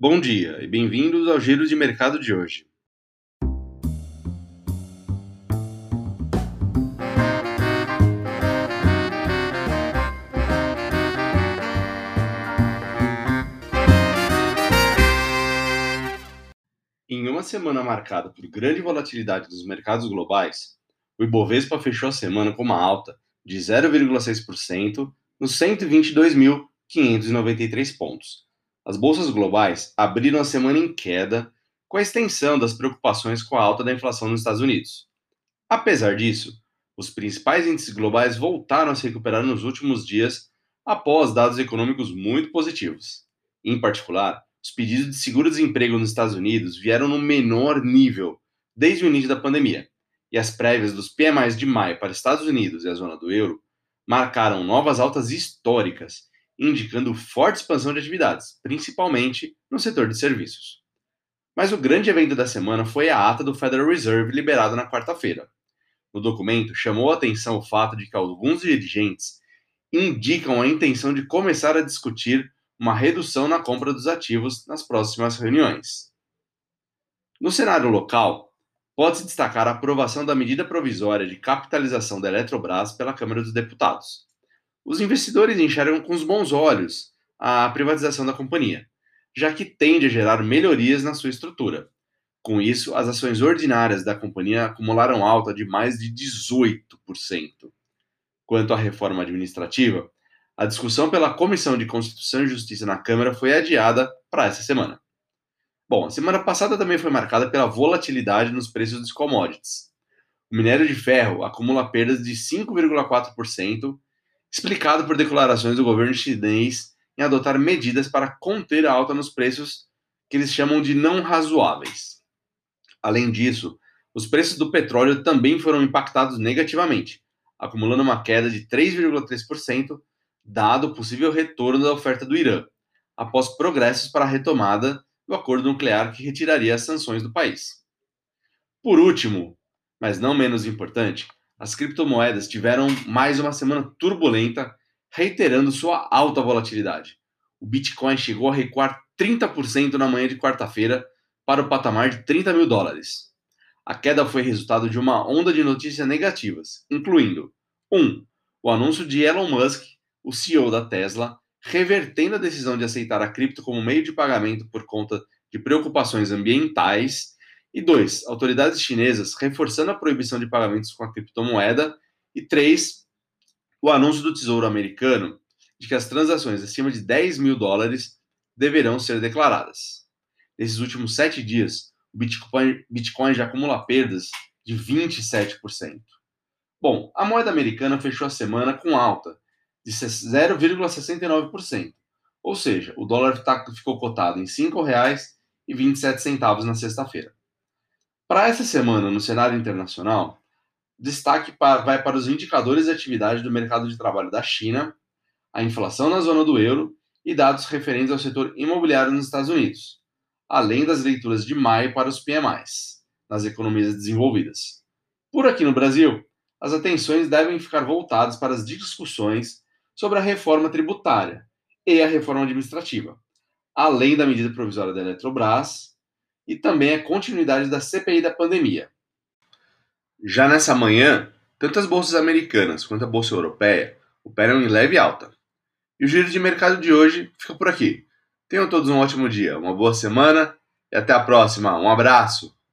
Bom dia e bem-vindos ao Giro de Mercado de hoje. Em uma semana marcada por grande volatilidade dos mercados globais, o Ibovespa fechou a semana com uma alta de 0,6% nos 122.593 pontos. As bolsas globais abriram a semana em queda, com a extensão das preocupações com a alta da inflação nos Estados Unidos. Apesar disso, os principais índices globais voltaram a se recuperar nos últimos dias após dados econômicos muito positivos. Em particular, os pedidos de seguro-desemprego nos Estados Unidos vieram no menor nível desde o início da pandemia, e as prévias dos PMIs de maio para Estados Unidos e a zona do euro marcaram novas altas históricas, indicando forte expansão de atividades, principalmente no setor de serviços. Mas o grande evento da semana foi a ata do Federal Reserve liberada na quarta-feira. No documento, chamou a atenção o fato de que alguns dirigentes indicam a intenção de começar a discutir uma redução na compra dos ativos nas próximas reuniões. No cenário local, pode-se destacar a aprovação da medida provisória de capitalização da Eletrobras pela Câmara dos Deputados. Os investidores enxergam com os bons olhos a privatização da companhia, já que tende a gerar melhorias na sua estrutura. Com isso, as ações ordinárias da companhia acumularam alta de mais de 18%. Quanto à reforma administrativa, a discussão pela Comissão de Constituição e Justiça na Câmara foi adiada para essa semana. Bom, a semana passada também foi marcada pela volatilidade nos preços dos commodities. O minério de ferro acumula perdas de 5,4%, explicado por declarações do governo chinês em adotar medidas para conter a alta nos preços que eles chamam de não razoáveis. Além disso, os preços do petróleo também foram impactados negativamente, acumulando uma queda de 3,3%, dado o possível retorno da oferta do Irã, após progressos para a retomada do acordo nuclear que retiraria as sanções do país. Por último, mas não menos importante, as criptomoedas tiveram mais uma semana turbulenta, reiterando sua alta volatilidade. O Bitcoin chegou a recuar 30% na manhã de quarta-feira para o patamar de 30 mil dólares. A queda foi resultado de uma onda de notícias negativas, incluindo 1. Um, o anúncio de Elon Musk, o CEO da Tesla, revertendo a decisão de aceitar a cripto como meio de pagamento por conta de preocupações ambientais. E dois, autoridades chinesas reforçando a proibição de pagamentos com a criptomoeda. E três, o anúncio do Tesouro Americano de que as transações acima de 10 mil dólares deverão ser declaradas. Nesses últimos sete dias, o Bitcoin, Bitcoin já acumula perdas de 27%. Bom, a moeda americana fechou a semana com alta de 0,69%. Ou seja, o dólar tá, ficou cotado em R$ 5,27 na sexta-feira. Para essa semana, no cenário internacional, destaque para, vai para os indicadores de atividade do mercado de trabalho da China, a inflação na zona do euro e dados referentes ao setor imobiliário nos Estados Unidos, além das leituras de maio para os PMIs, nas economias desenvolvidas. Por aqui no Brasil, as atenções devem ficar voltadas para as discussões sobre a reforma tributária e a reforma administrativa, além da medida provisória da Eletrobras e também a continuidade da CPI da pandemia. Já nessa manhã, tanto as bolsas americanas quanto a bolsa europeia operam em leve alta. E o giro de mercado de hoje fica por aqui. Tenham todos um ótimo dia, uma boa semana e até a próxima. Um abraço!